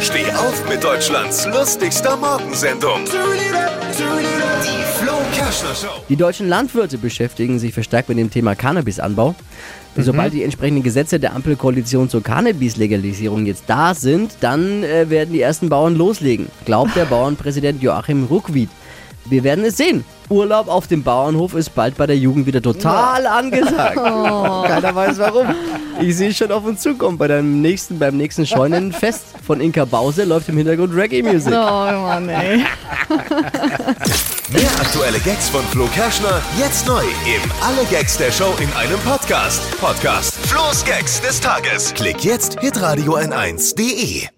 Steh auf mit Deutschlands lustigster Morgensendung. Die Flo Kerschner Show. Die deutschen Landwirte beschäftigen sich verstärkt mit dem Thema Cannabisanbau. Sobald die entsprechenden Gesetze der Ampelkoalition zur Cannabis-Legalisierung jetzt da sind, dann äh, werden die ersten Bauern loslegen, glaubt der Bauernpräsident Joachim Ruckwied. Wir werden es sehen. Urlaub auf dem Bauernhof ist bald bei der Jugend wieder total angesagt. Keiner weiß warum. Ich sehe schon auf uns zukommen. Bei dem nächsten, beim nächsten Scheunenfest von Inka Bause läuft im Hintergrund Reggae-Musik. Oh Mann, ey. Mehr aktuelle Gags von Flo Kerschner jetzt neu im Alle Gags der Show in einem Podcast. Podcast Flo's Gags des Tages. Klick jetzt hitradio n1.de.